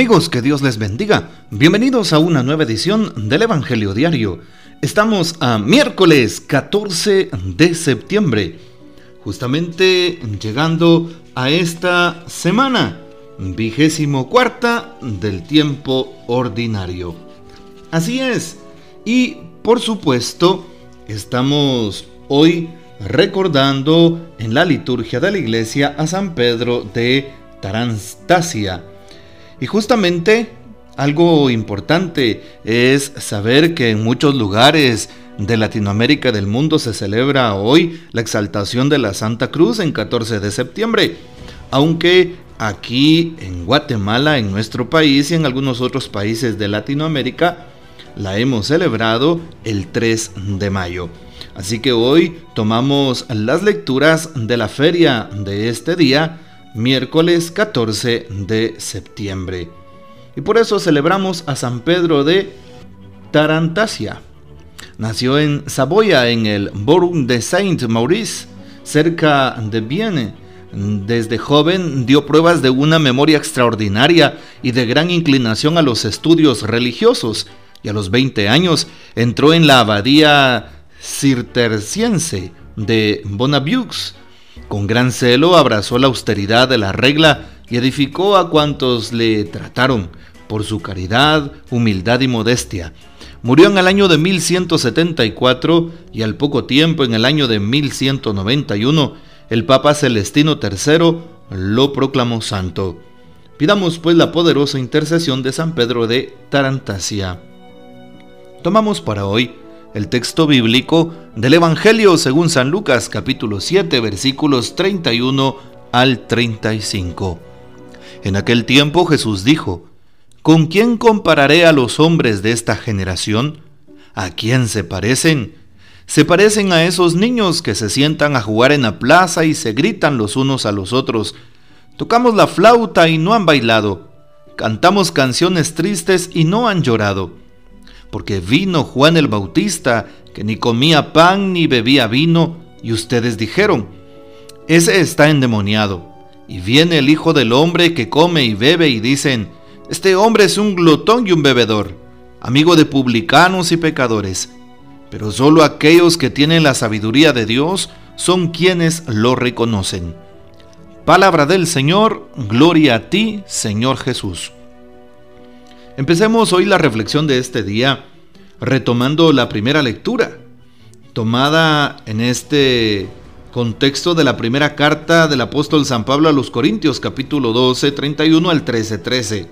Amigos, que Dios les bendiga. Bienvenidos a una nueva edición del Evangelio Diario. Estamos a miércoles 14 de septiembre, justamente llegando a esta semana, vigésimo cuarta del tiempo ordinario. Así es, y por supuesto, estamos hoy recordando en la liturgia de la iglesia a San Pedro de Tarantasia. Y justamente algo importante es saber que en muchos lugares de Latinoamérica del mundo se celebra hoy la exaltación de la Santa Cruz en 14 de septiembre, aunque aquí en Guatemala, en nuestro país y en algunos otros países de Latinoamérica, la hemos celebrado el 3 de mayo. Así que hoy tomamos las lecturas de la feria de este día, miércoles 14 de septiembre. Y por eso celebramos a San Pedro de Tarantasia. Nació en Saboya, en el Bourg de Saint-Maurice, cerca de Vienne. Desde joven dio pruebas de una memoria extraordinaria y de gran inclinación a los estudios religiosos, y a los 20 años entró en la abadía cisterciense de Bonavieux. Con gran celo abrazó la austeridad de la regla y edificó a cuantos le trataron por su caridad, humildad y modestia. Murió en el año de 1174 y al poco tiempo, en el año de 1191, el Papa Celestino III lo proclamó santo. Pidamos pues la poderosa intercesión de San Pedro de Tarantasia. Tomamos para hoy el texto bíblico del Evangelio según San Lucas capítulo 7 versículos 31 al 35. En aquel tiempo Jesús dijo, ¿Con quién compararé a los hombres de esta generación? ¿A quién se parecen? Se parecen a esos niños que se sientan a jugar en la plaza y se gritan los unos a los otros. Tocamos la flauta y no han bailado. Cantamos canciones tristes y no han llorado porque vino Juan el Bautista, que ni comía pan ni bebía vino, y ustedes dijeron, ese está endemoniado. Y viene el Hijo del Hombre que come y bebe y dicen, este hombre es un glotón y un bebedor, amigo de publicanos y pecadores. Pero solo aquellos que tienen la sabiduría de Dios son quienes lo reconocen. Palabra del Señor, gloria a ti, Señor Jesús. Empecemos hoy la reflexión de este día retomando la primera lectura, tomada en este contexto de la primera carta del apóstol San Pablo a los Corintios, capítulo 12, 31 al 13, 13.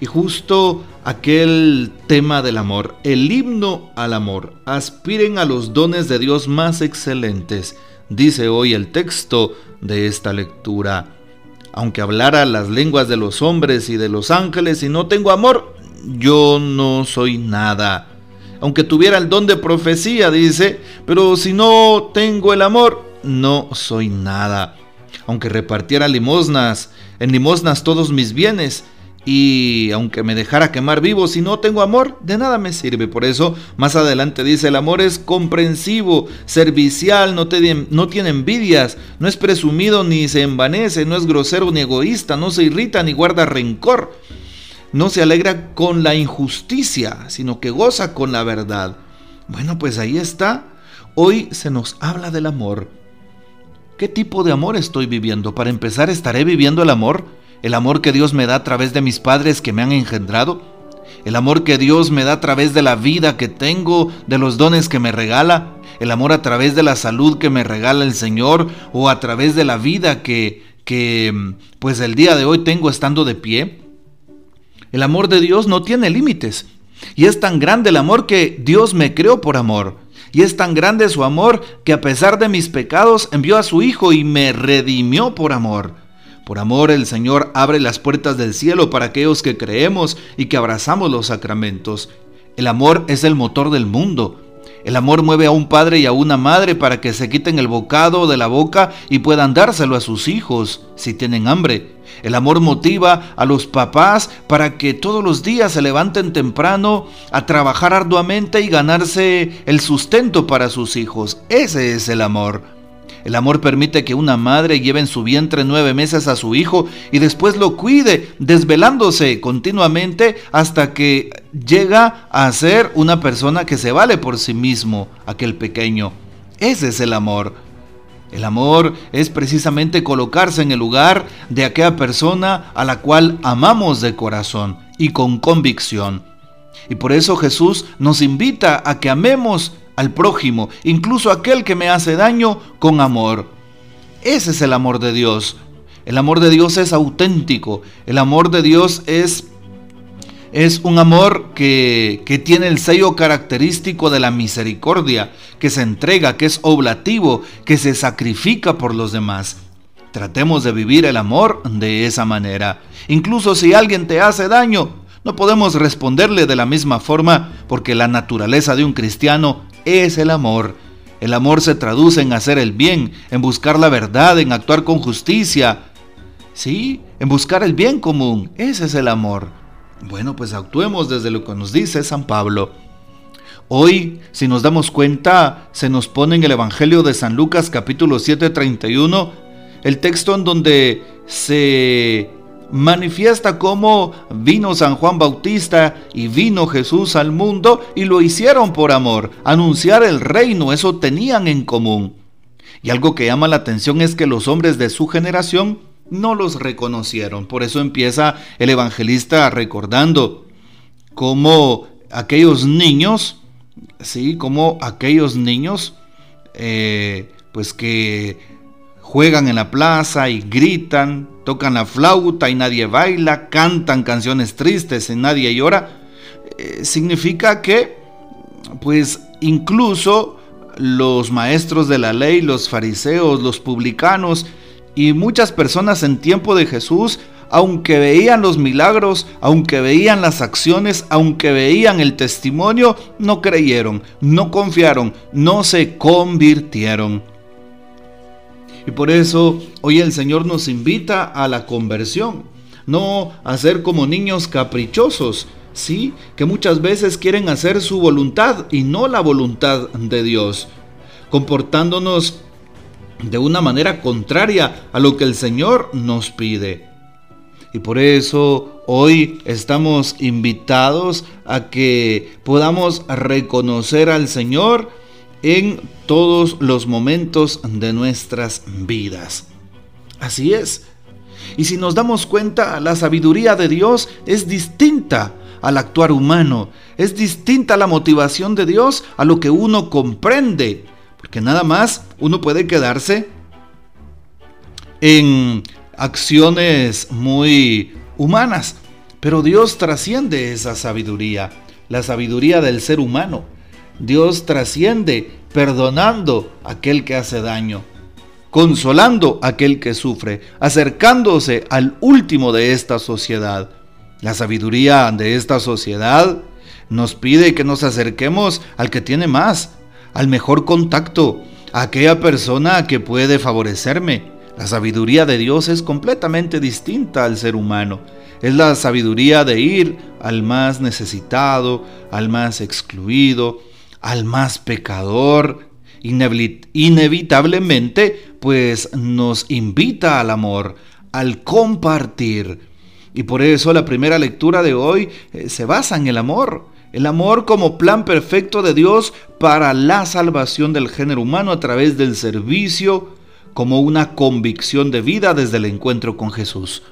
Y justo aquel tema del amor, el himno al amor, aspiren a los dones de Dios más excelentes, dice hoy el texto de esta lectura. Aunque hablara las lenguas de los hombres y de los ángeles y no tengo amor, yo no soy nada. Aunque tuviera el don de profecía, dice, pero si no tengo el amor, no soy nada. Aunque repartiera limosnas, en limosnas todos mis bienes, y aunque me dejara quemar vivo, si no tengo amor, de nada me sirve. Por eso, más adelante dice, el amor es comprensivo, servicial, no, no tiene envidias, no es presumido ni se envanece, no es grosero ni egoísta, no se irrita ni guarda rencor. No se alegra con la injusticia, sino que goza con la verdad. Bueno, pues ahí está. Hoy se nos habla del amor. ¿Qué tipo de amor estoy viviendo? Para empezar, ¿estaré viviendo el amor? El amor que Dios me da a través de mis padres que me han engendrado, el amor que Dios me da a través de la vida que tengo, de los dones que me regala, el amor a través de la salud que me regala el Señor o a través de la vida que, que pues el día de hoy tengo estando de pie. El amor de Dios no tiene límites. Y es tan grande el amor que Dios me creó por amor. Y es tan grande su amor que a pesar de mis pecados envió a su Hijo y me redimió por amor. Por amor el Señor abre las puertas del cielo para aquellos que creemos y que abrazamos los sacramentos. El amor es el motor del mundo. El amor mueve a un padre y a una madre para que se quiten el bocado de la boca y puedan dárselo a sus hijos si tienen hambre. El amor motiva a los papás para que todos los días se levanten temprano a trabajar arduamente y ganarse el sustento para sus hijos. Ese es el amor. El amor permite que una madre lleve en su vientre nueve meses a su hijo y después lo cuide, desvelándose continuamente hasta que llega a ser una persona que se vale por sí mismo, aquel pequeño. Ese es el amor. El amor es precisamente colocarse en el lugar de aquella persona a la cual amamos de corazón y con convicción. Y por eso Jesús nos invita a que amemos al prójimo, incluso aquel que me hace daño, con amor. Ese es el amor de Dios. El amor de Dios es auténtico. El amor de Dios es, es un amor que, que tiene el sello característico de la misericordia, que se entrega, que es oblativo, que se sacrifica por los demás. Tratemos de vivir el amor de esa manera. Incluso si alguien te hace daño, no podemos responderle de la misma forma porque la naturaleza de un cristiano es el amor. El amor se traduce en hacer el bien, en buscar la verdad, en actuar con justicia. Sí, en buscar el bien común. Ese es el amor. Bueno, pues actuemos desde lo que nos dice San Pablo. Hoy, si nos damos cuenta, se nos pone en el Evangelio de San Lucas capítulo 7, 31, el texto en donde se manifiesta cómo vino San Juan Bautista y vino Jesús al mundo y lo hicieron por amor. Anunciar el reino, eso tenían en común. Y algo que llama la atención es que los hombres de su generación no los reconocieron. Por eso empieza el evangelista recordando cómo aquellos niños, sí, como aquellos niños, eh, pues que juegan en la plaza y gritan, tocan la flauta y nadie baila, cantan canciones tristes y nadie llora, eh, significa que, pues incluso los maestros de la ley, los fariseos, los publicanos y muchas personas en tiempo de Jesús, aunque veían los milagros, aunque veían las acciones, aunque veían el testimonio, no creyeron, no confiaron, no se convirtieron. Y por eso hoy el Señor nos invita a la conversión, no a ser como niños caprichosos, sí, que muchas veces quieren hacer su voluntad y no la voluntad de Dios, comportándonos de una manera contraria a lo que el Señor nos pide. Y por eso hoy estamos invitados a que podamos reconocer al Señor en todos los momentos de nuestras vidas. Así es. Y si nos damos cuenta, la sabiduría de Dios es distinta al actuar humano, es distinta la motivación de Dios a lo que uno comprende, porque nada más uno puede quedarse en acciones muy humanas, pero Dios trasciende esa sabiduría, la sabiduría del ser humano. Dios trasciende perdonando a aquel que hace daño, consolando a aquel que sufre, acercándose al último de esta sociedad. La sabiduría de esta sociedad nos pide que nos acerquemos al que tiene más, al mejor contacto, a aquella persona que puede favorecerme. La sabiduría de Dios es completamente distinta al ser humano. Es la sabiduría de ir al más necesitado, al más excluido, al más pecador, inevitablemente pues nos invita al amor, al compartir. Y por eso la primera lectura de hoy eh, se basa en el amor. El amor como plan perfecto de Dios para la salvación del género humano a través del servicio, como una convicción de vida desde el encuentro con Jesús.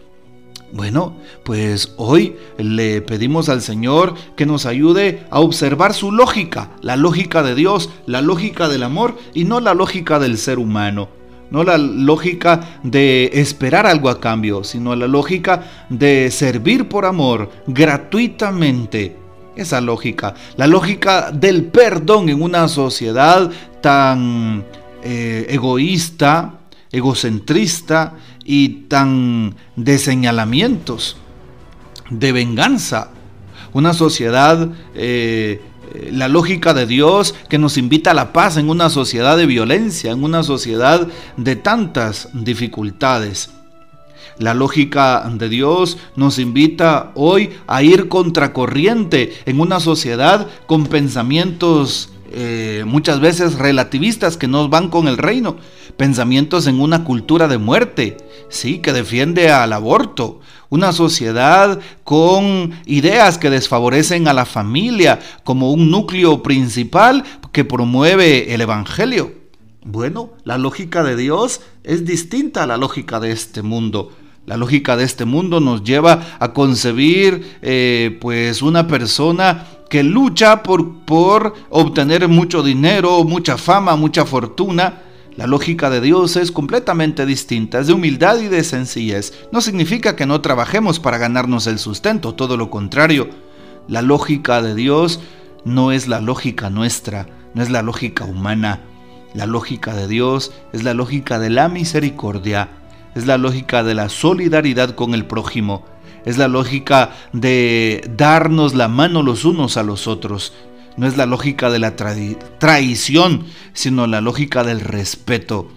Bueno, pues hoy le pedimos al Señor que nos ayude a observar su lógica, la lógica de Dios, la lógica del amor y no la lógica del ser humano. No la lógica de esperar algo a cambio, sino la lógica de servir por amor gratuitamente. Esa lógica, la lógica del perdón en una sociedad tan eh, egoísta, egocentrista y tan de señalamientos, de venganza. Una sociedad, eh, la lógica de Dios que nos invita a la paz en una sociedad de violencia, en una sociedad de tantas dificultades. La lógica de Dios nos invita hoy a ir contracorriente en una sociedad con pensamientos eh, muchas veces relativistas que no van con el reino, pensamientos en una cultura de muerte, sí, que defiende al aborto, una sociedad con ideas que desfavorecen a la familia como un núcleo principal que promueve el Evangelio. Bueno, la lógica de Dios es distinta a la lógica de este mundo. La lógica de este mundo nos lleva a concebir eh, pues una persona que lucha por, por obtener mucho dinero, mucha fama, mucha fortuna, la lógica de Dios es completamente distinta, es de humildad y de sencillez. No significa que no trabajemos para ganarnos el sustento, todo lo contrario. La lógica de Dios no es la lógica nuestra, no es la lógica humana. La lógica de Dios es la lógica de la misericordia, es la lógica de la solidaridad con el prójimo, es la lógica de darnos la mano los unos a los otros, no es la lógica de la traición, sino la lógica del respeto.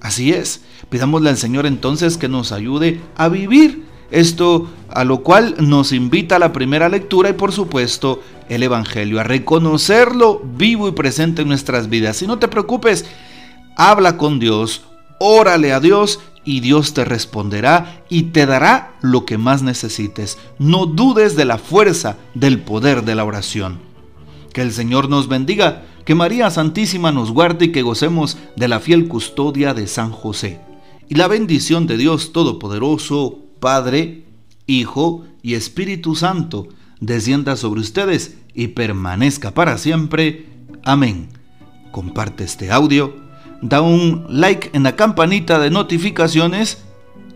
Así es, pidámosle al Señor entonces que nos ayude a vivir esto a lo cual nos invita la primera lectura y por supuesto el Evangelio, a reconocerlo vivo y presente en nuestras vidas. Y no te preocupes, habla con Dios, órale a Dios y Dios te responderá y te dará lo que más necesites. No dudes de la fuerza, del poder de la oración. Que el Señor nos bendiga, que María Santísima nos guarde y que gocemos de la fiel custodia de San José. Y la bendición de Dios Todopoderoso, Padre, Hijo y Espíritu Santo, descienda sobre ustedes y permanezca para siempre. Amén. Comparte este audio, da un like en la campanita de notificaciones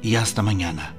y hasta mañana.